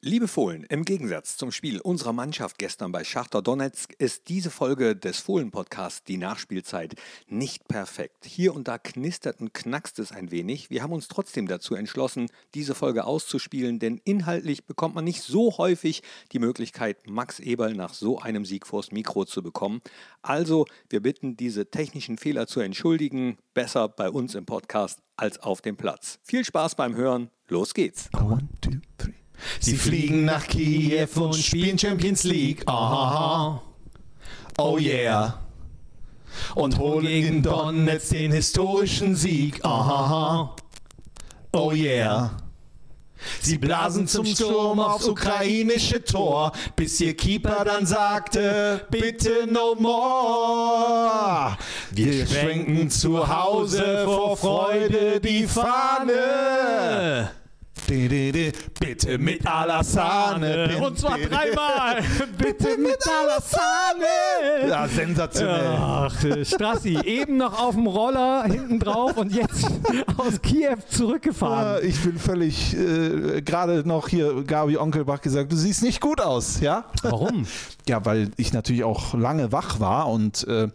Liebe Fohlen, im Gegensatz zum Spiel unserer Mannschaft gestern bei Schachter Donetsk ist diese Folge des Fohlen-Podcasts, die Nachspielzeit, nicht perfekt. Hier und da knistert und knackst es ein wenig. Wir haben uns trotzdem dazu entschlossen, diese Folge auszuspielen, denn inhaltlich bekommt man nicht so häufig die Möglichkeit, Max Eberl nach so einem Sieg vors Mikro zu bekommen. Also, wir bitten, diese technischen Fehler zu entschuldigen. Besser bei uns im Podcast als auf dem Platz. Viel Spaß beim Hören. Los geht's. One, two, three. Sie fliegen nach Kiew und spielen Champions League. Aha. Oh yeah. Und holen gegen Donetsk den historischen Sieg. Aha. Oh yeah. Sie blasen zum Sturm aufs ukrainische Tor, bis ihr Keeper dann sagte, bitte no more. Wir schwenken zu Hause vor Freude die Fahne. Bitte mit Alassane. Und zwar dreimal. Bitte mit Alassane. Ja, sensationell. Ach, Strassi, eben noch auf dem Roller hinten drauf und jetzt aus Kiew zurückgefahren. Ich bin völlig, äh, gerade noch hier Gabi Onkelbach gesagt, du siehst nicht gut aus, ja? Warum? Ja, weil ich natürlich auch lange wach war und äh,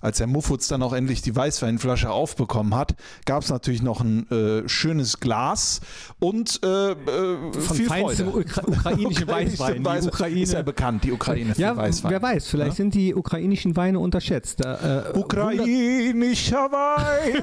als der Muffutz dann auch endlich die Weißweinflasche aufbekommen hat, gab es natürlich noch ein äh, schönes Glas und äh, äh, Von viel Freude. Ukra ukrainischen Weißwein. Die Ukraine. Ist ja bekannt, die Ukraine für Ja, Weißwein. wer weiß, vielleicht Ja? sind die ukrainischen Weine unterschätzt. Da, äh, Ukrainischer Wein.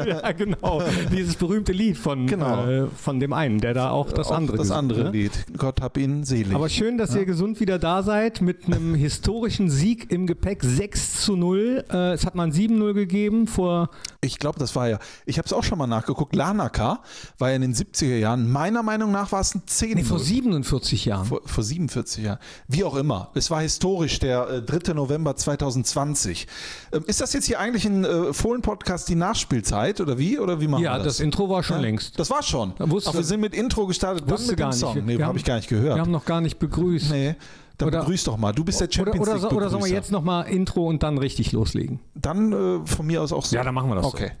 Ja, genau. Dieses berühmte Lied von, Genau. äh, von dem einen, der da auch das Auch andere das andere ne? Lied. Gott hab ihn selig. Aber schön, dass ihr gesund wieder da seid mit einem historischen Sieg im Gepäck 6 zu 0. Äh, es hat mal ein 7-0 gegeben vor Ich glaube, das war ja, ich habe es auch schon mal nachgeguckt, Lanaka war ja in den 70er Jahren, meiner Meinung nach war es ein 10 nee, vor 47 Jahren. vor, vor 47 Jahren. Wie auch immer. Es war historisch, der äh, 3. November 2020. Ähm, ist das jetzt hier eigentlich ein äh, Fohlen-Podcast, die Nachspielzeit oder wie? Oder wie machen ja, wir das? das? Intro war schon Ja? längst. Das war schon. Da wusste- Ach, wir sind mit Intro gestartet, Wusste mit gar nicht. Song. Wir Nee, habe ich gar nicht gehört. Wir haben noch gar nicht begrüßt. nee, dann Oder- begrüß doch mal. Du bist der Oder, Champions oder, so- League oder sollen wir jetzt nochmal Intro und dann richtig loslegen? Dann äh, von mir aus auch so. Ja, dann machen wir das so. Okay.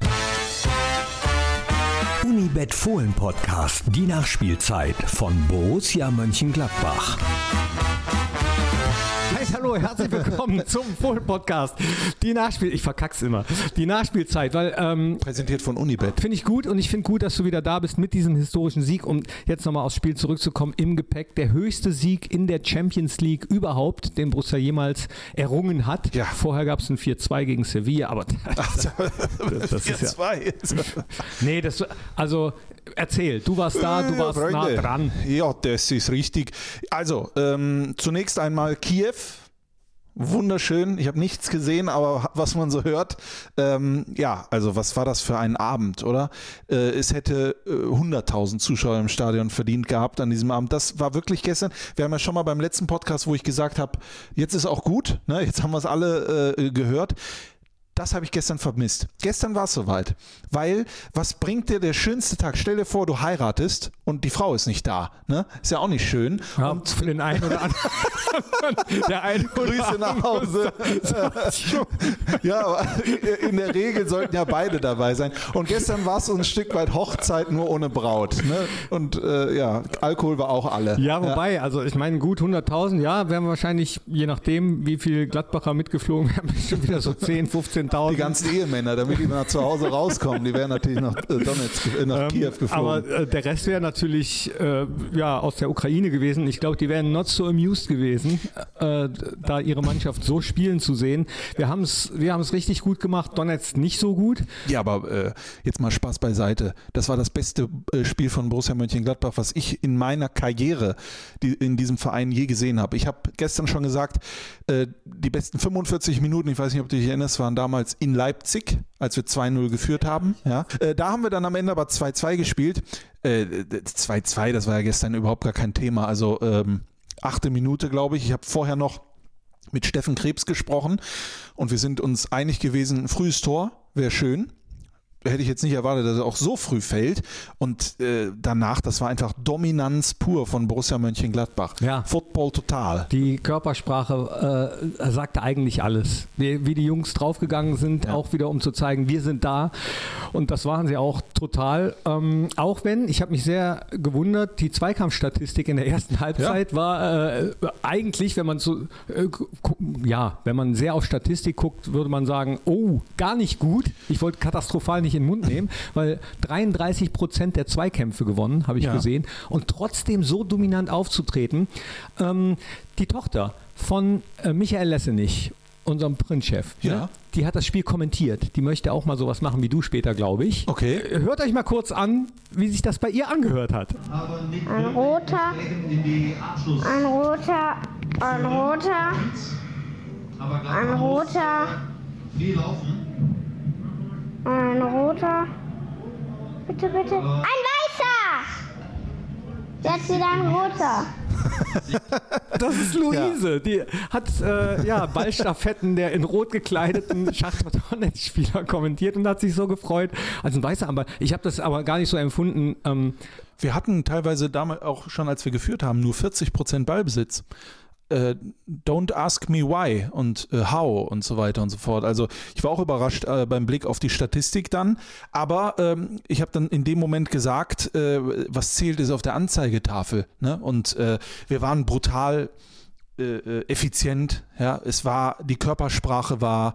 Unibet Fohlen Podcast, die Nachspielzeit von Borussia Mönchengladbach. Hallo, herzlich willkommen zum Full Podcast. Die Nachspiel, ich verkack's immer. Die Nachspielzeit, weil ähm, Präsentiert von Unibet. finde ich gut und ich finde gut, dass du wieder da bist mit diesem historischen Sieg, um jetzt nochmal aufs Spiel zurückzukommen. Im Gepäck der höchste Sieg in der Champions League überhaupt, den Borussia jemals errungen hat. Ja. Vorher gab es ein 4-2 gegen Sevilla, aber das ist ja, 4-2. nee, das also erzähl, du warst da, du warst Ja, nah Freunde. dran. Ja, das ist richtig. Also, ähm, zunächst einmal Kiew. Wunderschön. Ich habe nichts gesehen, aber was man so hört, ähm, ja, also was war das für ein Abend, oder? Äh, es hätte äh, 100.000 Zuschauer im Stadion verdient gehabt an diesem Abend. Das war wirklich gestern. Wir haben ja schon mal beim letzten Podcast, wo ich gesagt habe, jetzt ist auch gut, ne? jetzt haben wir es alle äh, gehört. Das habe ich gestern vermisst. Gestern war es soweit. Weil, was bringt dir der schönste Tag? Stell dir vor, du heiratest und die Frau ist nicht da. Ne? Ist ja auch nicht schön. Ja, für den einen oder anderen. der eine oder Grüße nach Hause. ja, in der Regel sollten ja beide dabei sein. Und gestern war es so ein Stück weit Hochzeit nur ohne Braut. Ne? Und äh, ja, Alkohol war auch alle. Ja, wobei, also ich meine, gut 100.000, ja, wären wahrscheinlich, je nachdem, wie viel Gladbacher mitgeflogen wären, bestimmt wieder so 10, 15.000. Die ganzen Ehemänner, damit die nach zu Hause rauskommen, die wären natürlich nach äh, Donetsk, äh, nach Kiew geflogen. Aber äh, der Rest wäre natürlich äh, ja, aus der Ukraine gewesen. Ich glaube, die wären not so amused gewesen, äh, da ihre Mannschaft so spielen zu sehen. Wir haben es wir haben's richtig gut gemacht, Donetsk nicht so gut. Ja, aber äh, jetzt mal Spaß beiseite. Das war das beste Spiel von Borussia Mönchengladbach, was ich in meiner Karriere die, in diesem Verein je gesehen habe. Ich habe gestern schon gesagt, die besten 45 Minuten, ich weiß nicht, ob du dich erinnerst, waren damals in Leipzig, als wir 2-0 geführt haben. Ja. Äh, da haben wir dann am Ende aber 2-2 gespielt. Äh, 2-2, das war ja gestern überhaupt gar kein Thema. Also ähm, achte Minute, glaube ich. Ich habe vorher noch mit Steffen Krebs gesprochen und wir sind uns einig gewesen, frühes Tor wäre schön. Hätte ich jetzt nicht erwartet, dass er auch so früh fällt. Und äh, danach, das war einfach Dominanz pur von Borussia Mönchengladbach. Ja. Football total. Die Körpersprache äh, sagte eigentlich alles. Wie, wie die Jungs draufgegangen sind, Ja. auch wieder um zu zeigen, wir sind da. Und das waren sie auch total. Ähm, auch wenn, ich habe mich sehr gewundert, die Zweikampfstatistik in der ersten Halbzeit ja. war äh, eigentlich, wenn man so, äh, ja, wenn man sehr auf Statistik guckt, würde man sagen, oh, gar nicht gut. Ich wollte katastrophal nicht in den Mund nehmen, weil 33 Prozent der Zweikämpfe gewonnen, habe ich ja. gesehen. Und trotzdem so dominant aufzutreten. Ähm, die Tochter von äh, Michael Lessenich unserem Printchef. Ja. Ne? Die hat das Spiel kommentiert. Die möchte auch mal sowas machen wie du später, glaube ich. Okay. Hört euch mal kurz an, wie sich das bei ihr angehört hat. Ein roter, ein roter, ein roter, ein roter, ein roter, bitte, bitte, ein weißer! Jetzt wieder ein roter. Das ist Luise. Ja. Die hat äh, ja, Ballstaffetten der in rot gekleideten Schachtel-Spieler kommentiert und hat sich so gefreut. Also ein weißer aber Ich habe das aber gar nicht so empfunden. Ähm, wir hatten teilweise damals auch schon, als wir geführt haben, nur 40 Prozent Ballbesitz äh, Don't Ask Me Why und äh, How und so weiter und so fort. Also ich war auch überrascht äh, beim Blick auf die Statistik dann, aber ähm, ich habe dann in dem Moment gesagt, äh, was zählt ist auf der Anzeigetafel. Ne? Und äh, wir waren brutal äh, effizient. Ja, es war die Körpersprache war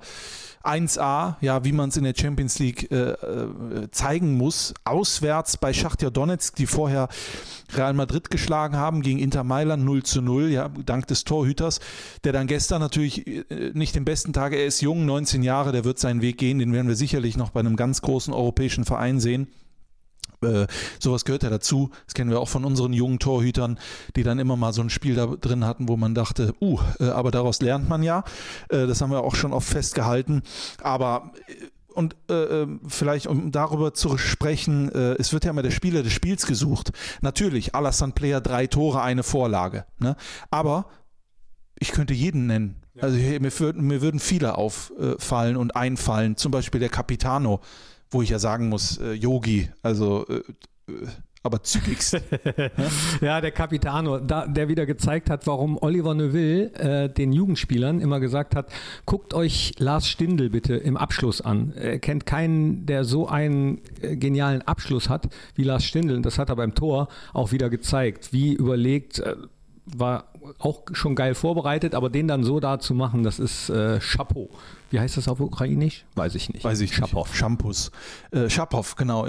1A, ja, wie man es in der Champions League äh, äh, zeigen muss. Auswärts bei Schachtja Donetsk, die vorher Real Madrid geschlagen haben, gegen Inter Mailand 0 zu 0, ja, dank des Torhüters, der dann gestern natürlich äh, nicht den besten Tage, er ist jung, 19 Jahre, der wird seinen Weg gehen, den werden wir sicherlich noch bei einem ganz großen europäischen Verein sehen. Äh, sowas gehört ja dazu. Das kennen wir auch von unseren jungen Torhütern, die dann immer mal so ein Spiel da drin hatten, wo man dachte, uh, äh, aber daraus lernt man ja. Äh, das haben wir auch schon oft festgehalten. Aber äh, und äh, ähm, vielleicht um darüber zu sprechen, äh, es wird ja immer der Spieler des Spiels gesucht. Natürlich, Alassane Player drei Tore, eine Vorlage. Ne? Aber ich könnte jeden nennen. Ja. Also mir, mir würden viele auffallen und einfallen. Zum Beispiel der Capitano wo ich ja sagen muss, äh, Yogi, also äh, äh aber zügigst. ja, der Capitano, da, der wieder gezeigt hat, warum Oliver Neuville äh, den Jugendspielern immer gesagt hat, guckt euch Lars Stindl bitte im Abschluss an. Er kennt keinen, der so einen äh, genialen Abschluss hat wie Lars Stindl. Das hat er beim Tor auch wieder gezeigt, wie überlegt, äh, war auch schon geil vorbereitet, aber den dann so da zu machen, das ist äh, Chapeau. Wie heißt das auf Ukrainisch? Weiß ich nicht. Weiß ich Schapov. nicht. Shampoos. Äh, Schapov, genau.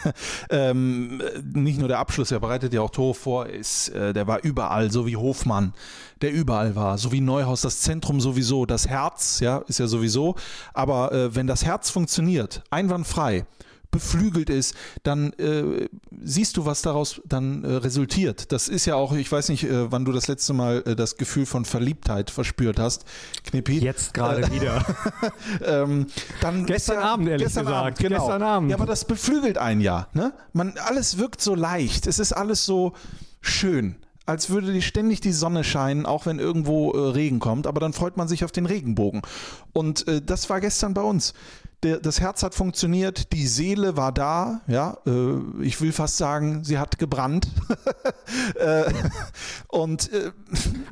ähm, nicht nur der Abschluss, er bereitet ja auch Tore vor, ist, äh, der war überall, so wie Hofmann, der überall war, so wie Neuhaus, das Zentrum sowieso, das Herz, ja, ist ja sowieso. Aber äh, wenn das Herz funktioniert, einwandfrei, beflügelt ist, dann äh, siehst du, was daraus dann äh, resultiert. Das ist ja auch, ich weiß nicht, äh, wann du das letzte Mal äh, das Gefühl von Verliebtheit verspürt hast, Knippi. Jetzt gerade äh, wieder. ähm, dann gestern ja, Abend, ehrlich gestern gesagt. Abend, genau. Gestern Abend. Ja, aber das beflügelt einen ja. Ne? Man, alles wirkt so leicht. Es ist alles so schön als würde die ständig die Sonne scheinen, auch wenn irgendwo äh, Regen kommt, aber dann freut man sich auf den Regenbogen. Und äh, das war gestern bei uns der, das Herz hat funktioniert, die Seele war da, ja, äh, ich will fast sagen, sie hat gebrannt. äh, und äh,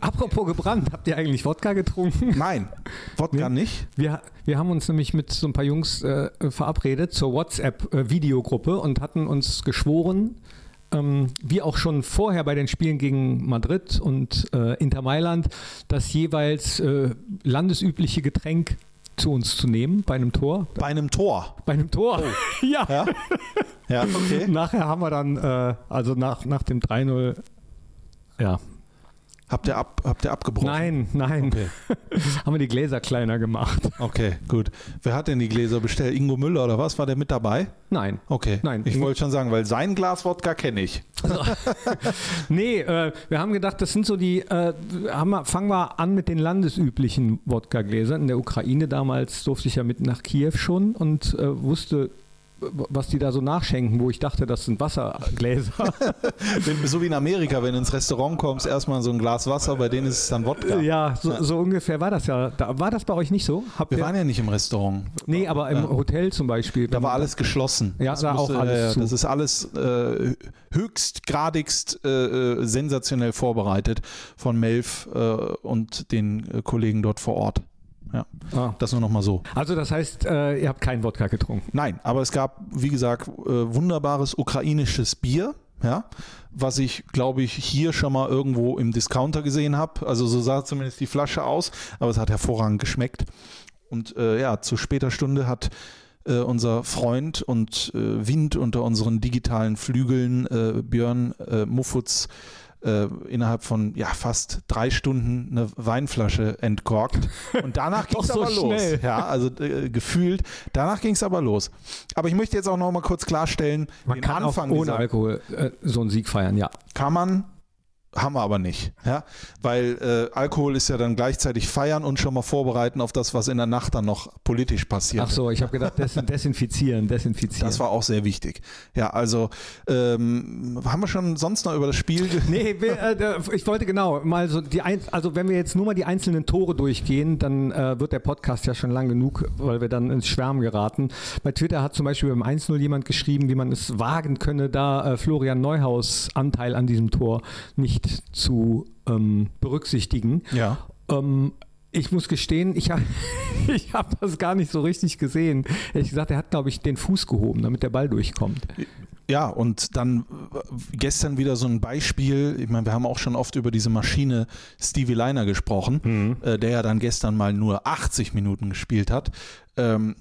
apropos gebrannt, habt ihr eigentlich Wodka getrunken? Nein, Wodka nee. nicht. Wir, wir haben uns nämlich mit so ein paar Jungs äh, verabredet zur WhatsApp-Videogruppe und hatten uns geschworen, ähm, wie auch schon vorher bei den Spielen gegen Madrid und äh, Inter Mailand, das jeweils äh, landesübliche Getränk zu uns zu nehmen bei einem Tor. Bei einem Tor? Bei einem Tor, oh. ja. ja. ja. okay. Nachher haben wir dann, äh, also nach, nach dem 3-0, ja, Habt ihr, ab, habt ihr abgebrochen? Nein, nein. Okay. Haben wir die Gläser kleiner gemacht. Okay, gut. Wer hat denn die Gläser bestellt? Ingo Müller oder was? War der mit dabei? Nein. Okay. Nein. Ich wollte schon sagen, weil sein Glas Wodka kenne ich. Also, nee, äh, wir haben gedacht, das sind so die, äh, wir, fangen wir an mit den landesüblichen Wodka-Gläsern. In der Ukraine damals durfte ich ja mit nach Kiew schon und äh, wusste was die da so nachschenken, wo ich dachte, das sind Wassergläser. so wie in Amerika, wenn du ins Restaurant kommst, erstmal so ein Glas Wasser, bei denen ist es dann Wodka. Ja, so, ja. so ungefähr war das ja. Da, war das bei euch nicht so? Habt Wir waren ja nicht im Restaurant. Nee, aber im ja. Hotel zum Beispiel. Da war alles geschlossen. Ja, das da musste, auch alles zu. Das ist alles äh, höchstgradigst äh, äh, sensationell vorbereitet von Melf äh, und den äh, Kollegen dort vor Ort. Ja. Ah. Das nur noch mal so. Also das heißt, äh, ihr habt keinen Wodka getrunken. Nein, aber es gab, wie gesagt, äh, wunderbares ukrainisches Bier, ja, was ich, glaube ich, hier schon mal irgendwo im Discounter gesehen habe. Also so sah zumindest die Flasche aus, aber es hat hervorragend geschmeckt. Und äh, ja, zu später Stunde hat äh, unser Freund und äh, Wind unter unseren digitalen Flügeln, äh, Björn äh, Muffutz, äh, innerhalb von ja, fast drei Stunden eine Weinflasche entkorkt. Und danach ging es so aber schnell. los. Ja, also äh, gefühlt. Danach ging es aber los. Aber ich möchte jetzt auch noch mal kurz klarstellen, Man den kann Anfang auch ohne dieser Alkohol äh, so einen Sieg feiern, ja. kann man, haben wir aber nicht. Ja? Weil äh, Alkohol ist ja dann gleichzeitig feiern und schon mal vorbereiten auf das, was in der Nacht dann noch politisch passiert. Ach so, ich habe gedacht, des desinfizieren, desinfizieren. Das war auch sehr wichtig. Ja, also ähm, haben wir schon sonst noch über das Spiel? Nee, wir, äh, ich wollte genau mal so die ein, also wenn wir jetzt nur mal die einzelnen Tore durchgehen, dann äh, wird der Podcast ja schon lang genug, weil wir dann ins Schwärmen geraten. Bei Twitter hat zum Beispiel beim 1-0 jemand geschrieben, wie man es wagen könne, da äh, Florian Neuhaus Anteil an diesem Tor nicht zu ähm, berücksichtigen. Ja. Ähm, ich muss gestehen, ich habe ich hab das gar nicht so richtig gesehen. Ehrlich gesagt, er hat, glaube ich, den Fuß gehoben, damit der Ball durchkommt. Ja, und dann äh, gestern wieder so ein Beispiel. Ich meine, wir haben auch schon oft über diese Maschine Stevie Liner gesprochen, äh, der ja dann gestern mal nur 80 Minuten gespielt hat. Ähm,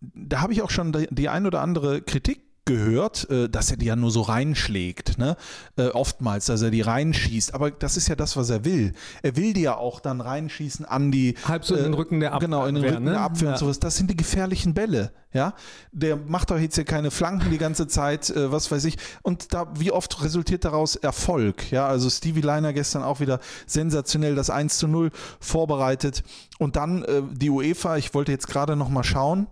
da habe ich auch schon die, die ein oder andere Kritik gehört, äh, dass er die ja nur so reinschlägt, ne? Äh, oftmals, dass er die reinschießt. Aber das ist ja das, was er will. Er will die ja auch dann reinschießen an die Halb so in den äh, Rücken der Abwehr. Genau, in den Rücken ne? der Abwehr Ja. und sowas. Das sind die gefährlichen Bälle. Ja, der macht doch jetzt hier keine Flanken die ganze Zeit, was weiß ich. Und da, wie oft resultiert daraus Erfolg? Ja, also Stevie Liner gestern auch wieder sensationell das 1 zu 0 vorbereitet. Und dann die UEFA, ich wollte jetzt gerade noch mal schauen.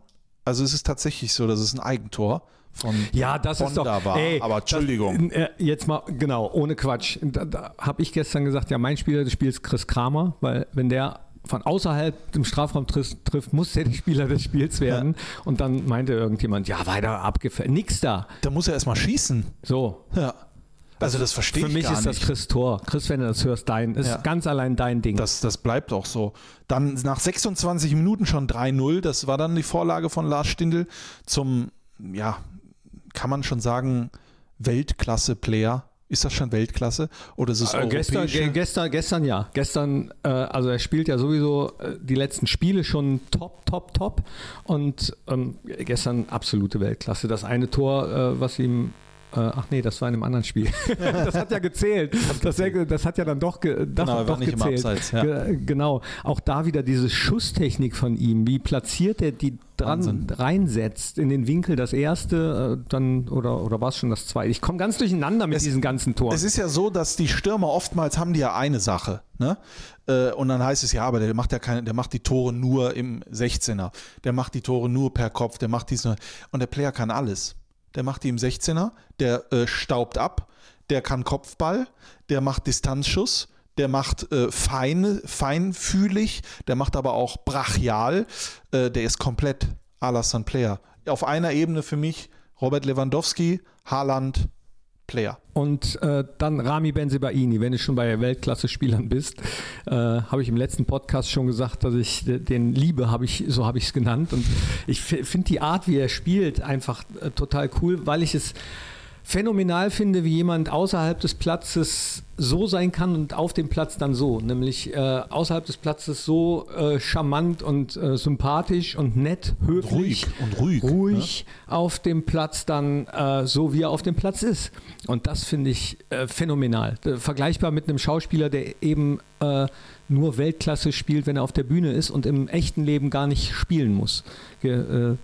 Also es ist tatsächlich so, dass es ein Eigentor von Ja, das ist Honda doch. war. ey, Aber Entschuldigung. Das, äh, jetzt mal, genau, ohne Quatsch. Da, da habe ich gestern gesagt, ja, mein Spieler des Spiels Chris Kramer, weil wenn der von außerhalb im Strafraum trifft, trifft muss der der Spieler des Spiels werden. Und dann meinte irgendjemand, ja, weiter abgefällt. Nix da. da muss er erstmal schießen. So. Ja. Also das verstehe Für ich mich gar ist das. Chris Tor. Chris, wenn du das hörst, dein, ist Ja. ganz allein dein Ding. Das, das bleibt auch so. Dann nach 26 Minuten schon 3-0. Das war dann die Vorlage von Lars Stindl zum, ja, kann man schon sagen, Weltklasse-Player. Ist das schon Weltklasse? Oder ist es Äh, gestern, gestern, gestern ja. Gestern, äh, also er spielt ja sowieso äh, die letzten Spiele schon top, top, top. Und ähm, gestern absolute Weltklasse. Das eine Tor, äh, was ihm. Äh, ach nee, das war in einem anderen Spiel. das hat ja gezählt. Das, das hat ja dann doch, ge, doch, Genau, er doch nicht im gezählt. Abseits, ja. Ge genau. Auch da wieder diese Schusstechnik von ihm. Wie platziert er die dran Wahnsinn. reinsetzt in den Winkel das erste, äh, dann oder, oder war es schon das zweite? Ich komme ganz durcheinander mit Es- diesen ganzen Toren. Es ist ja so, dass die Stürmer oftmals haben die ja eine Sache, ne? Äh, Und dann heißt es ja, aber der macht ja keine, der macht die Tore nur im 16er, der macht die Tore nur per Kopf, der macht dies nur und der Player kann alles. Der macht die im 16er, der äh, staubt ab, der kann Kopfball, der macht Distanzschuss, der macht äh, fein, feinfühlig, der macht aber auch brachial, äh, der ist komplett Alassane Player. Auf einer Ebene für mich Robert Lewandowski, Haaland, Player. Und äh, dann Rami Benzebaini, wenn du schon bei Weltklasse-Spielern bist, äh, habe ich im letzten Podcast schon gesagt, dass ich de- den liebe, habe ich, so habe ich es genannt. Und ich finde die Art, wie er spielt, einfach äh, total cool, weil ich es phänomenal finde, wie jemand außerhalb des Platzes so sein kann und auf dem Platz dann so. Nämlich äh, außerhalb des Platzes so äh, charmant und äh, sympathisch und nett, höflich ruhig und ruhig, ruhig auf dem Platz dann äh, so, wie er auf dem Platz ist. Und das finde ich äh, phänomenal. Äh, vergleichbar mit einem Schauspieler, der eben nur Weltklasse spielt, wenn er auf der Bühne ist und im echten Leben gar nicht spielen muss.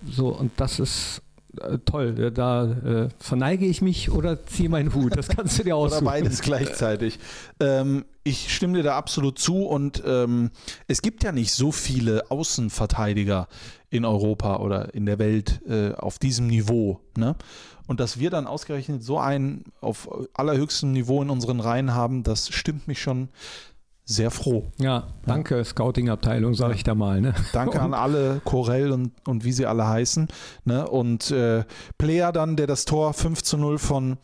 So, und das ist toll. Ja, Da äh, verneige ich mich oder ziehe meinen Hut. Das kannst du dir Oder aussuchen. beides gleichzeitig. Ähm, ich stimme dir da absolut zu und ähm, es gibt ja nicht so viele Außenverteidiger in Europa oder in der Welt äh, auf diesem Niveau. Ne? Und dass wir dann ausgerechnet so einen auf allerhöchstem Niveau in unseren Reihen haben, das stimmt mich schon sehr froh. Ja, danke, Scouting-Abteilung, sage ich da mal. Ne? Danke an alle, Corell und, und wie sie alle heißen. Ne? Und äh, Player dann, der das Tor 5 zu 0 von,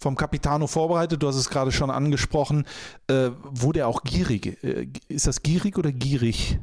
vom Capitano vorbereitet, du hast es gerade schon angesprochen, äh, wurde er auch gierig. Äh, ist das gierig oder gierig?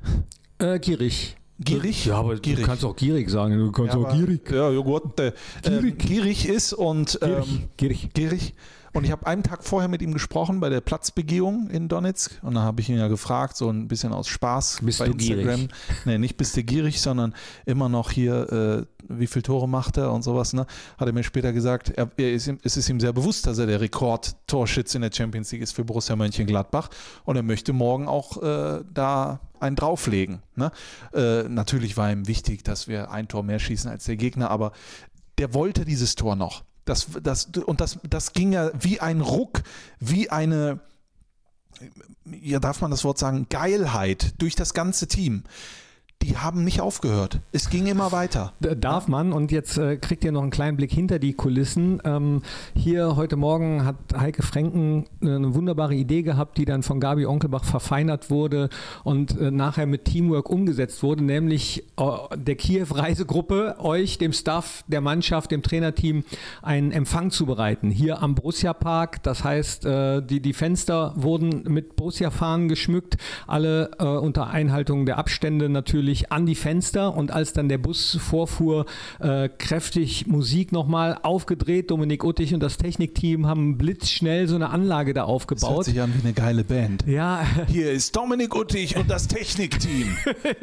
Äh, gierig. Gierig? Ja, aber Gierig. du kannst auch gierig sagen. Du kannst Ja, auch aber- gierig. Ja, Joghurt. Äh, gierig. gierig ist und ähm, Gierig. gierig. gierig. Und ich habe einen Tag vorher mit ihm gesprochen bei der Platzbegehung in Donetsk. Und da habe ich ihn ja gefragt, so ein bisschen aus Spaß Bist bei du Instagram. gierig? Nee, nicht bist du gierig, sondern immer noch hier, äh, wie viele Tore macht er und sowas. Ne? Hat er mir später gesagt, er, er ist, ihm- es ist ihm sehr bewusst, dass er der Rekord-Torschütze in der Champions League ist für Borussia Mönchengladbach. Und er möchte morgen auch äh, da einen drauflegen. Ne? Äh, natürlich war ihm wichtig, dass wir ein Tor mehr schießen als der Gegner, aber der wollte dieses Tor noch. Das, das, und das, das ging ja wie ein Ruck, wie eine, ja, darf man das Wort sagen, Geilheit durch das ganze Team. Die haben nicht aufgehört. Es ging immer weiter. Darf man und jetzt äh, kriegt ihr noch einen kleinen Blick hinter die Kulissen. Ähm, hier heute Morgen hat Heike Franken äh, eine wunderbare Idee gehabt, die dann von Gabi Onkelbach verfeinert wurde und äh, nachher mit Teamwork umgesetzt wurde, nämlich äh, der Kiew-Reisegruppe, euch, dem Staff, der Mannschaft, dem Trainerteam einen Empfang zu bereiten. Hier am Borussia Park, das heißt, äh, die, die Fenster wurden mit Borussia-Fahnen geschmückt, alle äh, unter Einhaltung der Abstände natürlich an die Fenster und als dann der Bus vorfuhr, äh, kräftig Musik nochmal aufgedreht. Dominik Uttig und das Technikteam haben blitzschnell so eine Anlage da Das hört aufgebaut. sich an wie eine geile Band. Ja, Hier ist Dominik Uttig und das Technikteam.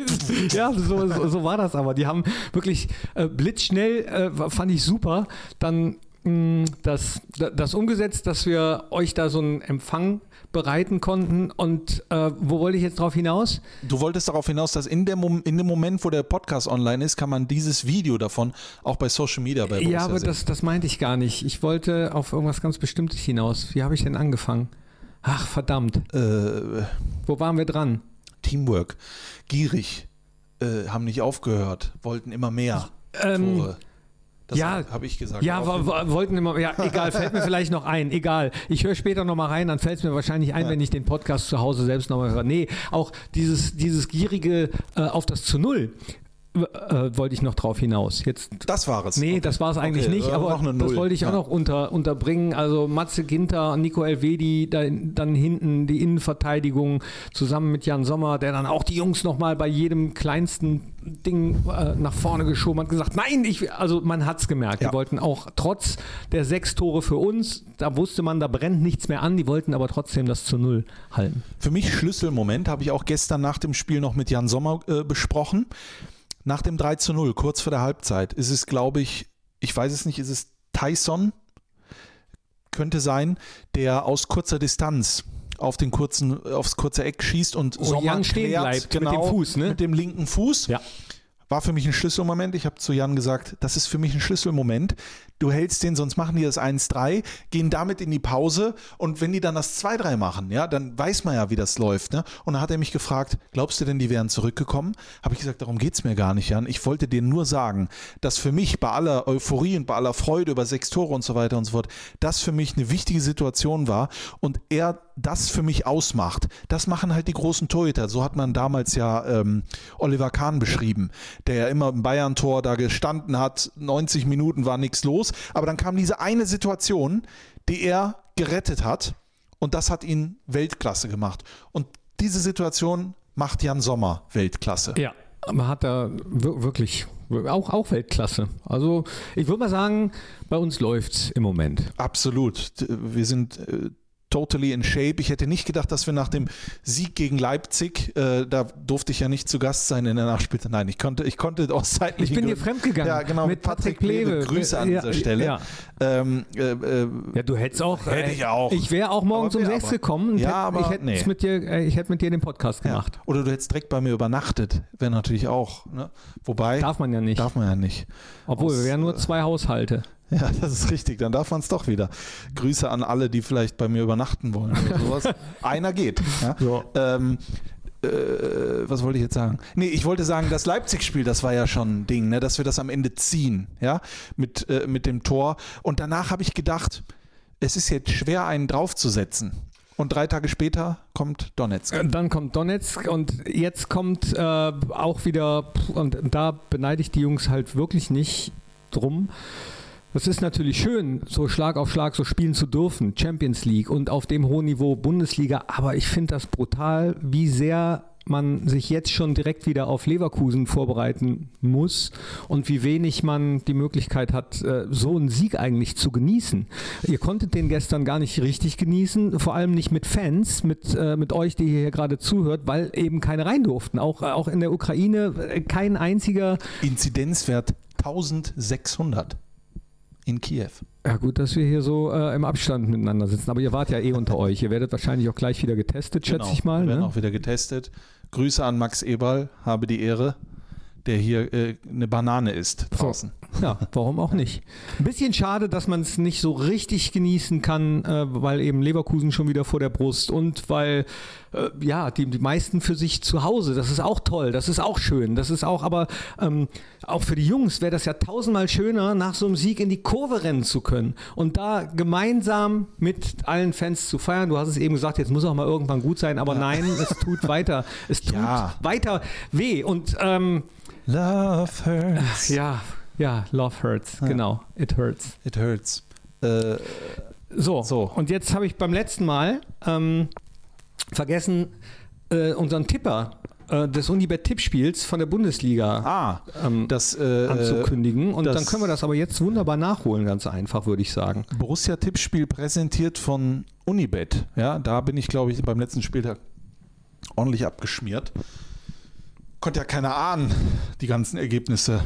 ja, so, so, so war das aber. Die haben wirklich äh, blitzschnell, äh, fand ich super, dann mh, das, das umgesetzt, dass wir euch da so einen Empfang bereiten konnten. Und äh, wo wollte ich jetzt drauf hinaus? Du wolltest darauf hinaus, dass in, der Mom in dem Moment, wo der Podcast online ist, kann man dieses Video davon auch bei Social Media bei Borussia ja, aber sehen. das, das meinte ich gar nicht. Ich wollte auf irgendwas ganz Bestimmtes hinaus. Wie habe ich denn angefangen? Ach, verdammt. äh, Wo waren wir dran? Teamwork, gierig, äh, haben nicht aufgehört, wollten immer mehr Ähm, Tore. Das ja, habe ich gesagt. Ja, wollten immer, ja, egal, fällt mir vielleicht noch ein, egal. Ich höre später nochmal rein, dann fällt es mir wahrscheinlich ein, wenn ich den Podcast zu Hause selbst nochmal höre. Nee, auch dieses, dieses gierige äh, auf das zu Null äh, wollte ich noch drauf hinaus. Jetzt das war es. Nee, Okay. das war es eigentlich Okay, nicht, äh, aber das wollte ich auch Ja. noch unter, unterbringen. Also Matze Ginter, Nico Elvedi, da, dann hinten die Innenverteidigung zusammen mit Jan Sommer, der dann auch die Jungs nochmal bei jedem kleinsten Ding äh, nach vorne geschoben hat, gesagt, nein, ich, also man hat es gemerkt. Ja. Die wollten auch trotz der sechs Tore für uns, da wusste man, da brennt nichts mehr an, die wollten aber trotzdem das zu Null halten. Für mich Schlüsselmoment habe ich auch gestern nach dem Spiel noch mit Jan Sommer äh, besprochen. Nach dem 3 zu 0, kurz vor der Halbzeit, ist es, glaube ich, ich weiß es nicht, ist es Tyson? Könnte sein, der aus kurzer Distanz auf den kurzen, aufs kurze Eck schießt und Oh, Sommer Jan stehen klärt, bleibt mit dem genau, Fuß, ne? Mit dem linken Fuß. Ja. War für mich ein Schlüsselmoment. Ich habe zu Jan gesagt, das ist für mich ein Schlüsselmoment. Du hältst den, sonst machen die das 1-3, gehen damit in die Pause und wenn die dann das 2-3 machen, ja, dann weiß man ja, wie das läuft. Ne? Und dann hat er mich gefragt, glaubst du denn, die wären zurückgekommen? Habe ich gesagt, darum geht es mir gar nicht, Jan. Ich wollte dir nur sagen, dass für mich bei aller Euphorie und bei aller Freude über sechs Tore und so weiter und so fort, das für mich eine wichtige Situation war und er das für mich ausmacht. Das machen halt die großen Torhüter. So hat man damals ja ähm, Oliver Kahn beschrieben, der ja immer im Bayern-Tor da gestanden hat. 90 Minuten war nichts los. Aber dann kam diese eine Situation, die er gerettet hat. Und das hat ihn Weltklasse gemacht. Und diese Situation macht Jan Sommer Weltklasse. Ja, man hat da wir- wirklich auch, auch Weltklasse. Also ich würde mal sagen, bei uns läuft's im Moment. Absolut. Wir sind äh, totally in shape. Ich hätte nicht gedacht, dass wir nach dem Sieg gegen Leipzig, äh, da durfte ich ja nicht zu Gast sein in der Nachspielzeit. Nein, ich konnte, ich konnte aus zeitlichen Ich bin dir Gründen- fremdgegangen. Ja, genau. Mit Patrick Plewe. Grüße an Ja, dieser Stelle. ja. Ähm, äh, äh, Ja, du hättest auch. Hätte ich auch. Ich wäre auch morgens um sechs gekommen. Ja, hätt- aber ich hätte nee. mit dir, äh, ich hätte mit dir den Podcast ja. gemacht. Oder du hättest direkt bei mir übernachtet. Wäre natürlich auch. Ne? Wobei. Darf man ja nicht. Darf man ja nicht. Obwohl, aus, wir wären nur äh, zwei Haushalte. Ja, das ist richtig. Dann darf man es doch wieder. Grüße an alle, die vielleicht bei mir übernachten wollen oder sowas. Einer geht. Ja? So. Ähm, äh, was wollte ich jetzt sagen? Nee, ich wollte sagen, das Leipzig-Spiel, das war ja schon ein Ding, ne? dass wir das am Ende ziehen, ja, mit, äh, mit dem Tor. Und danach habe ich gedacht, es ist jetzt schwer, einen draufzusetzen. Und drei Tage später kommt Donetsk. Äh, Dann kommt Donetsk und jetzt kommt äh, auch wieder, und da beneide ich die Jungs halt wirklich nicht drum. Das ist natürlich schön, so Schlag auf Schlag so spielen zu dürfen, Champions League und auf dem hohen Niveau Bundesliga, aber ich finde das brutal, wie sehr man sich jetzt schon direkt wieder auf Leverkusen vorbereiten muss und wie wenig man die Möglichkeit hat, äh, so einen Sieg eigentlich zu genießen. Ihr konntet den gestern gar nicht richtig genießen, vor allem nicht mit Fans, mit, äh, mit euch, die hier gerade zuhört, weil eben keine rein durften. Auch, auch in der Ukraine äh, kein einziger. Inzidenzwert 1600 in Kiew. Ja gut, dass wir hier so äh, im Abstand miteinander sitzen. Aber ihr wart ja eh unter euch. Ihr werdet wahrscheinlich auch gleich wieder getestet, schätze Genau, ich mal. Wir werden Ne? auch wieder getestet. Grüße an Max Eberl, habe die Ehre, der hier äh, eine Banane isst draußen. Ja, warum auch nicht? Ein bisschen schade, dass man es nicht so richtig genießen kann, äh, weil eben Leverkusen schon wieder vor der Brust und weil äh, ja die, die meisten für sich zu Hause. Das ist auch toll, das ist auch schön, das ist auch, aber ähm, auch für die Jungs wäre das ja tausendmal schöner, nach so einem Sieg in die Kurve rennen zu können und da gemeinsam mit allen Fans zu feiern. Du hast es eben gesagt, jetzt muss auch mal irgendwann gut sein, aber nein, es tut weiter, es tut Ja. weiter weh und ähm, Love hurts. ja, ja, Love hurts, genau, it hurts. It hurts. Äh, So, So. und jetzt habe ich beim letzten Mal ähm, vergessen, äh, unseren Tipper äh, des Unibet-Tippspiels von der Bundesliga ah, ähm, das äh, anzukündigen. Und das- dann können wir das aber jetzt wunderbar nachholen, ganz einfach, würde ich sagen. Borussia-Tippspiel präsentiert von Unibet. Ja, da bin ich, glaube ich, beim letzten Spieltag ordentlich abgeschmiert. Konnte ja keiner ahnen, die ganzen Ergebnisse.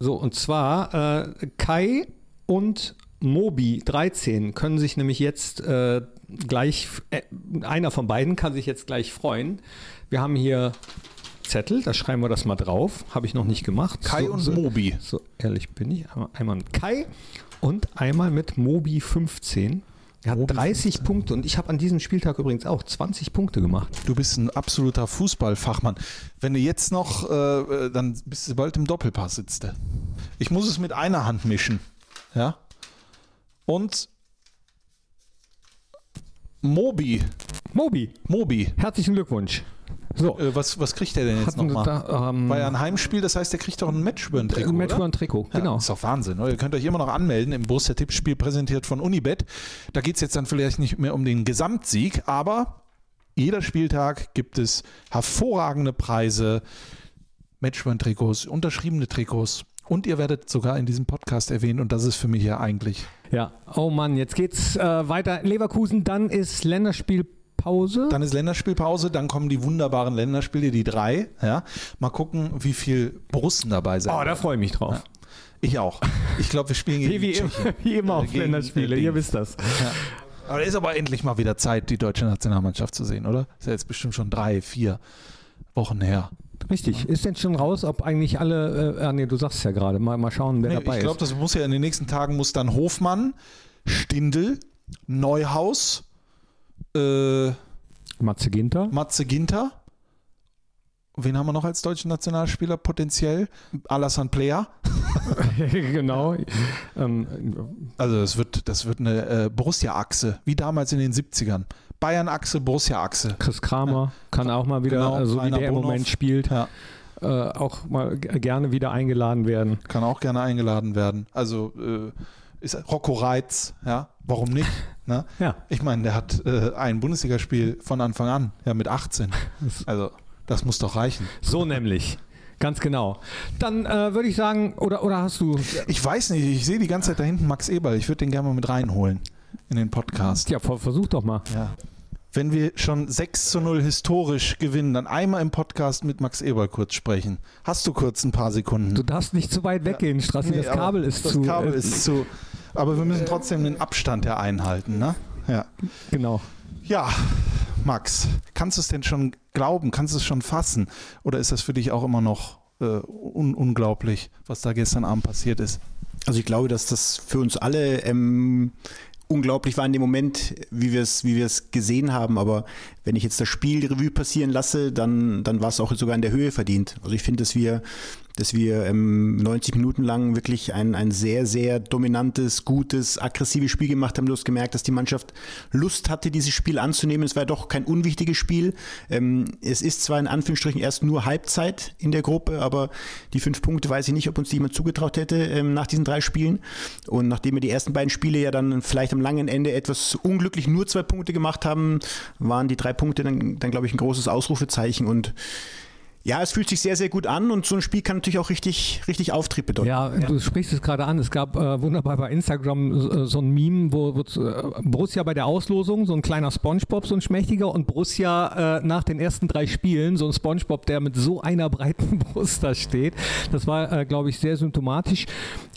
So, und zwar äh, Kai und Mobi 13 können sich nämlich jetzt äh, gleich, äh, einer von beiden kann sich jetzt gleich freuen. Wir haben hier Zettel, da schreiben wir das mal drauf. Habe ich noch nicht gemacht. Kai so, und so, Mobi. So ehrlich bin ich. Einmal, mit Kai und einmal mit Mobi 15. Er hat Mobi 30 Punkte und ich habe an diesem Spieltag übrigens auch 20 Punkte gemacht. Du bist ein absoluter Fußballfachmann. Wenn du jetzt noch, äh, äh, dann bist du bald im Doppelpass sitzt. Ich muss es mit einer Hand mischen. Ja. Und Mobi. Mobi, Mobi. herzlichen Glückwunsch. So, Äh, was, was kriegt der denn jetzt nochmal? ähm, War ja ein Heimspiel, das heißt, der kriegt doch ein Matchburn-Trikot. ein Match oder? ein Trikot, Ja, genau. ist doch Wahnsinn. Oder? Ihr könnt euch immer noch anmelden im Borussia-Tippspiel präsentiert von Unibet. Da geht es jetzt dann vielleicht nicht mehr um den Gesamtsieg, aber jeder Spieltag gibt es hervorragende Preise, Matchburn-Trikots, unterschriebene Trikots. Und ihr werdet sogar in diesem Podcast erwähnt und das ist für mich ja eigentlich. Ja, oh Mann, jetzt geht's äh, weiter. Leverkusen, dann ist Länderspielpause. Dann ist Länderspielpause, dann kommen die wunderbaren Länderspiele, die drei. Ja. Mal gucken, wie viel Borussen dabei sind. oh, da freue ich mich drauf. Ich auch. Ich glaube, wir spielen gegen Wie, wie, wie immer auf Gegen- Länderspiele, ihr wisst das. Aber es ist aber endlich mal wieder Zeit, die deutsche Nationalmannschaft zu sehen, oder? Ist ja jetzt bestimmt schon drei, vier Wochen her. Richtig. Ist denn schon raus, ob eigentlich alle, äh, ah, nee, du sagst es ja gerade, mal, mal schauen, wer Nee, dabei ich glaube, ist. das muss ja in den nächsten Tagen muss dann Hofmann, Stindl, Neuhaus, äh, Matze Ginter. Matze Ginter. Wen haben wir noch als deutschen Nationalspieler potenziell? Alassane Player. genau. Ähm, Also das wird, das wird eine äh, Borussia-Achse, wie damals in den 70ern. Bayern-Achse, Borussia-Achse. Chris Kramer kann auch mal wieder, Genau, so wie Rainer der im. Moment spielt, Ja, äh, auch mal gerne wieder eingeladen werden. kann auch gerne eingeladen werden. Also äh, ist Rocco Reitz, ja, warum nicht? Ne? Ja. Ich meine, der hat äh, ein Bundesligaspiel von Anfang an, ja, mit 18. Also, das muss doch reichen. So nämlich. Ganz genau. Dann äh, würde ich sagen, oder, oder hast du, Ich weiß nicht, ich sehe die ganze Zeit da hinten Max Eberl. Ich würde den gerne mal mit reinholen in den Podcast. ja, ver- versuch doch mal. Ja. Wenn wir schon 6 zu 0 historisch gewinnen, dann einmal im Podcast mit Max Eberl kurz sprechen. Hast du kurz ein paar Sekunden? Du darfst nicht zu weit weggehen, Strassi, Nee, das Kabel ist das zu. Kabel äh, ist zu. Aber wir müssen trotzdem den Abstand ja einhalten, ne? Ja. Genau. Ja, Max, kannst du es denn schon glauben? Kannst du es schon fassen? Oder ist das für dich auch immer noch äh, un unglaublich, was da gestern Abend passiert ist? Also ich glaube, dass das für uns alle ähm, unglaublich war in dem Moment, wie wir es wie gesehen haben. Aber wenn ich jetzt das Spiel Revue passieren lasse, dann, dann war es auch sogar in der Höhe verdient. Also ich finde, dass wir dass wir ähm, 90 Minuten lang wirklich ein, ein sehr, sehr dominantes, gutes, aggressives Spiel gemacht haben. Du hast gemerkt, dass die Mannschaft Lust hatte, dieses Spiel anzunehmen. Es war doch kein unwichtiges Spiel. Ähm, es ist zwar in Anführungsstrichen erst nur Halbzeit in der Gruppe, aber die fünf Punkte weiß ich nicht, ob uns die jemand zugetraut hätte ähm, nach diesen drei Spielen. Und nachdem wir die ersten beiden Spiele ja dann vielleicht am langen Ende etwas unglücklich nur zwei Punkte gemacht haben, waren die drei Punkte dann, dann glaube ich, ein großes Ausrufezeichen. Und ja, es fühlt sich sehr, sehr gut an und so ein Spiel kann natürlich auch richtig, richtig Auftrieb bedeuten. Ja, du sprichst es gerade an. Es gab äh, wunderbar bei Instagram äh, so ein Meme, wo, wo äh, Borussia bei der Auslosung, so ein kleiner Spongebob, so ein schmächtiger und Borussia äh, nach den ersten drei Spielen, so ein Spongebob, der mit so einer breiten Brust da steht. Das war, äh, glaube ich, sehr symptomatisch.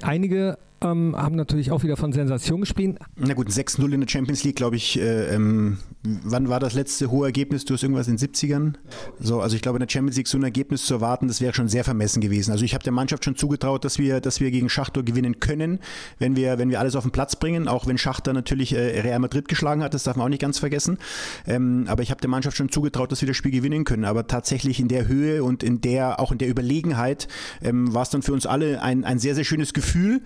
Einige ähm, haben natürlich auch wieder von Sensation gespielt. Na gut, 6-0 in der Champions League, glaube ich. Äh, ähm, wann war das letzte hohe Ergebnis? Du hast irgendwas in den 70ern? So, also ich glaube, in der Champions League so ein Ergebnis zu erwarten, das wäre schon sehr vermessen gewesen. Also ich habe der Mannschaft schon zugetraut, dass wir, dass wir gegen Schachtor gewinnen können, wenn wir, wenn wir alles auf den Platz bringen, auch wenn Schachter natürlich äh, Real Madrid geschlagen hat, das darf man auch nicht ganz vergessen. Ähm, aber ich habe der Mannschaft schon zugetraut, dass wir das Spiel gewinnen können. Aber tatsächlich in der Höhe und in der, auch in der Überlegenheit ähm, war es dann für uns alle ein, ein sehr, sehr schönes Gefühl.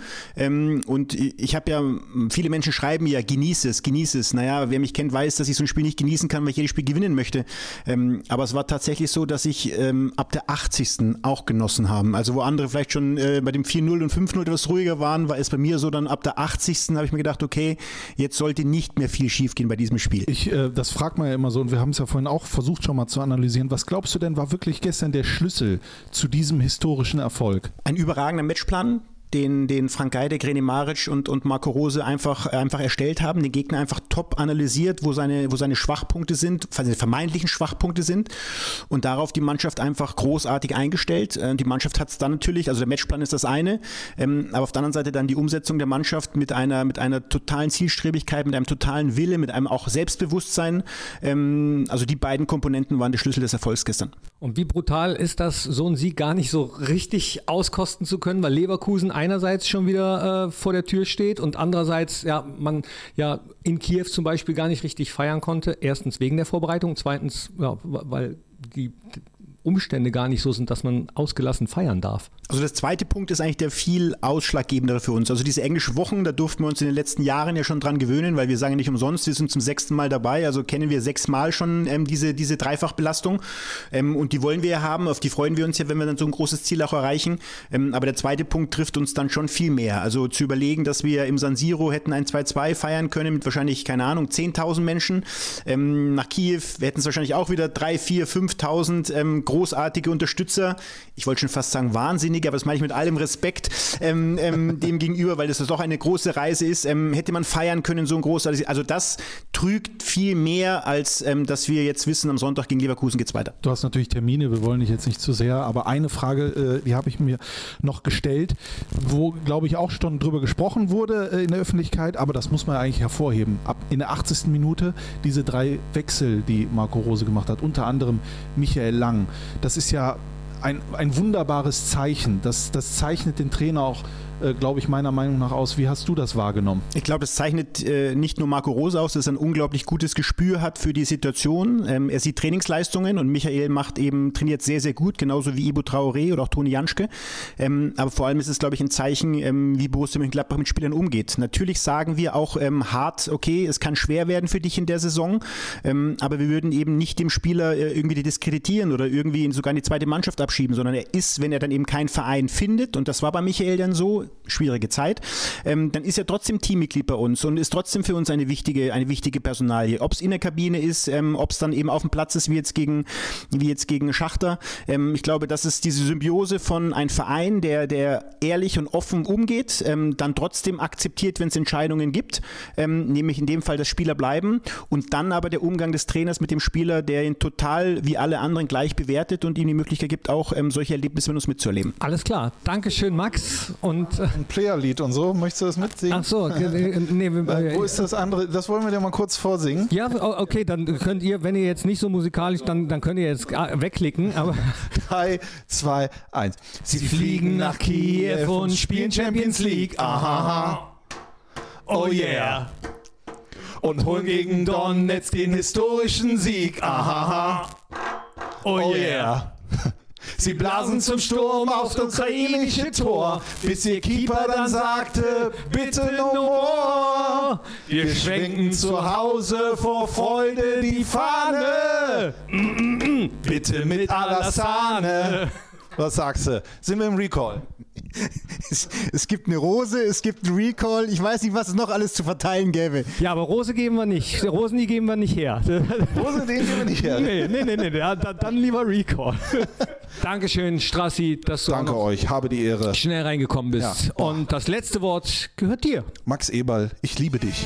Ähm, und ich habe ja, viele Menschen schreiben ja, genieße es, genieße es. Naja, wer mich kennt, weiß, dass ich so ein Spiel nicht genießen kann, weil ich jedes Spiel gewinnen möchte. Ähm, aber es war tatsächlich so, dass ich ähm, ab der 80. auch genossen haben. Also wo andere vielleicht schon äh, bei dem 4-0 und 5-0 etwas ruhiger waren, war es bei mir so, dann ab der 80. habe ich mir gedacht, okay, jetzt sollte nicht mehr viel schiefgehen bei diesem Spiel. Ich, äh, das fragt man ja immer so und wir haben es ja vorhin auch versucht schon mal zu analysieren. Was glaubst du denn, war wirklich gestern der Schlüssel zu diesem historischen Erfolg? Ein überragender Matchplan, den, den Frank Geide, Greni Maric und, und Marco Rose einfach, einfach erstellt haben, den Gegner einfach top analysiert, wo seine, wo seine Schwachpunkte sind, seine vermeintlichen Schwachpunkte sind und darauf die Mannschaft einfach großartig eingestellt. Äh, die Mannschaft hat es dann natürlich, also der Matchplan ist das eine, ähm, aber auf der anderen Seite dann die Umsetzung der Mannschaft mit einer, mit einer totalen Zielstrebigkeit, mit einem totalen Wille, mit einem auch Selbstbewusstsein. Ähm, also die beiden Komponenten waren der Schlüssel des Erfolgs gestern. Und wie brutal ist das, so einen Sieg gar nicht so richtig auskosten zu können, weil Leverkusen einerseits schon wieder äh, vor der Tür steht und andererseits ja man ja in Kiew zum Beispiel gar nicht richtig feiern konnte. Erstens wegen der Vorbereitung, zweitens ja, weil die Umstände gar nicht so sind, dass man ausgelassen feiern darf. Also der zweite Punkt ist eigentlich der viel ausschlaggebendere für uns. Also diese englischen Wochen, da durften wir uns in den letzten Jahren ja schon dran gewöhnen, weil wir sagen nicht umsonst, wir sind zum sechsten Mal dabei, also kennen wir sechsmal schon ähm, diese, diese Dreifachbelastung ähm, und die wollen wir ja haben, auf die freuen wir uns ja, wenn wir dann so ein großes Ziel auch erreichen. Ähm, aber der zweite Punkt trifft uns dann schon viel mehr. Also zu überlegen, dass wir im San Siro hätten ein 2-2 feiern können mit wahrscheinlich, keine Ahnung, 10.000 Menschen. Ähm, nach Kiew, hätten es wahrscheinlich auch wieder 3, 4, 5.000 ähm, großartige Unterstützer. Ich wollte schon fast sagen, wahnsinnig aber das meine ich mit allem Respekt ähm, ähm, dem gegenüber, weil das doch eine große Reise ist. Ähm, hätte man feiern können, so ein großes. Also das trügt viel mehr, als ähm, dass wir jetzt wissen, am Sonntag gegen Leverkusen geht es weiter. Du hast natürlich Termine, wir wollen dich jetzt nicht zu sehr, aber eine Frage, äh, die habe ich mir noch gestellt, wo, glaube ich, auch schon drüber gesprochen wurde äh, in der Öffentlichkeit, aber das muss man eigentlich hervorheben. Ab in der 80. Minute diese drei Wechsel, die Marco Rose gemacht hat, unter anderem Michael Lang. Das ist ja ein, ein wunderbares Zeichen. Das, das zeichnet den Trainer auch äh, glaube ich, meiner Meinung nach aus. Wie hast du das wahrgenommen? Ich glaube, das zeichnet äh, nicht nur Marco Rose aus, dass er ein unglaublich gutes Gespür hat für die Situation. Ähm, er sieht Trainingsleistungen und Michael macht eben, trainiert sehr, sehr gut, genauso wie Ibo Traoré oder auch Toni Janschke. Ähm, aber vor allem ist es, glaube ich, ein Zeichen, ähm, wie Borussia Mönchengladbach mit Spielern umgeht. Natürlich sagen wir auch ähm, hart, okay, es kann schwer werden für dich in der Saison, ähm, aber wir würden eben nicht dem Spieler äh, irgendwie diskreditieren oder irgendwie sogar in die zweite Mannschaft abschieben, sondern er ist, wenn er dann eben keinen Verein findet, und das war bei Michael dann so, schwierige Zeit, ähm, dann ist er trotzdem Teammitglied bei uns und ist trotzdem für uns eine wichtige, eine wichtige Personalie. Ob es in der Kabine ist, ähm, ob es dann eben auf dem Platz ist, wie jetzt gegen, wie jetzt gegen Schachter. Ähm, ich glaube, das ist diese Symbiose von einem Verein, der, der ehrlich und offen umgeht, ähm, dann trotzdem akzeptiert, wenn es Entscheidungen gibt, ähm, nämlich in dem Fall, dass Spieler bleiben und dann aber der Umgang des Trainers mit dem Spieler, der ihn total wie alle anderen gleich bewertet und ihm die Möglichkeit gibt, auch ähm, solche Erlebnisse mit uns mitzuerleben. Alles klar. Dankeschön, Max. Und Ein Playerlied und so. Möchtest du das mitsingen? ach so, nee, Äh, Wo ist das andere? Das wollen wir dir mal kurz vorsingen. ja, okay, dann könnt ihr, wenn ihr jetzt nicht so musikalisch, dann, dann könnt ihr jetzt ah, wegklicken, aber 3, 2, 1. Sie fliegen nach Kiew und spielen Champions League. Aha. Oh yeah. Und holen gegen Donetsk den historischen Sieg. Aha. Oh yeah. Sie blasen zum Sturm auf das ukrainische Tor, bis ihr Keeper dann sagte, bitte no more. Wir schwenken zu Hause vor Freude die Fahne. Bitte mit aller Sahne. Was sagst du? Sind wir im Recall? Es, es gibt eine Rose, es gibt einen Recall. Ich weiß nicht, was es noch alles zu verteilen gäbe. Ja, aber Rose geben wir nicht. Rosen, die geben wir nicht her. Rose, den gehen wir nicht her. nee, nee, nee, nee. Ja, da- dann lieber Recall. Dankeschön, Strassi, dass du Danke euch, habe die Ehre. schnell reingekommen bist. Ja. Und das letzte Wort gehört dir. Max Eberl, ich liebe dich.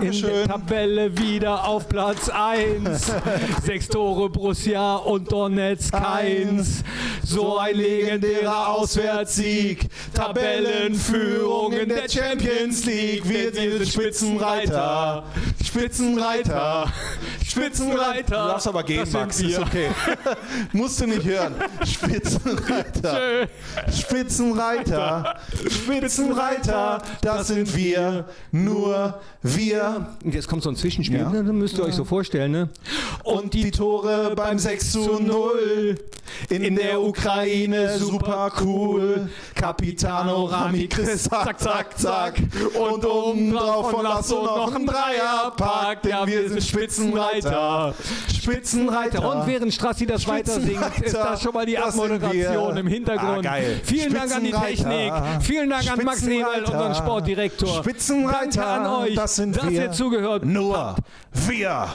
In der Dankeschön. Tabelle wieder auf Platz 1. Sechs Tore Borussia und Donetsk keins. So ein legendärer Auswärtssieg. Tabellenführung in der Champions League. Wir sind Spitzenreiter. Spitzenreiter. Spitzenreiter. Du darfst aber gehen, Das Max, ist okay. Musst du nicht hören. Spitzenreiter. Spitzenreiter. Spitzenreiter, das sind wir, nur wir. Jetzt kommt so ein Zwischenspiel, Ja. ne? dann müsst ihr euch so vorstellen. Ne? Und die Tore beim 6 zu 0 in der Ukraine super cool. Capitano Rami Chris, zack, zack, zack. Und oben drauf von Lasso noch ein Dreierpack, denn wir sind Spitzenreiter. Spitzenreiter. Und während Strassi das weiter singt, ist das schon mal die Abmoderation im Hintergrund. Ah, geil. Vielen Dank an die Technik. Vielen Dank an Max Ebel, unseren Sportdirektor. Spitzenreiter, Danke an euch, das sind dass wir. ihr zugehört Nur wir.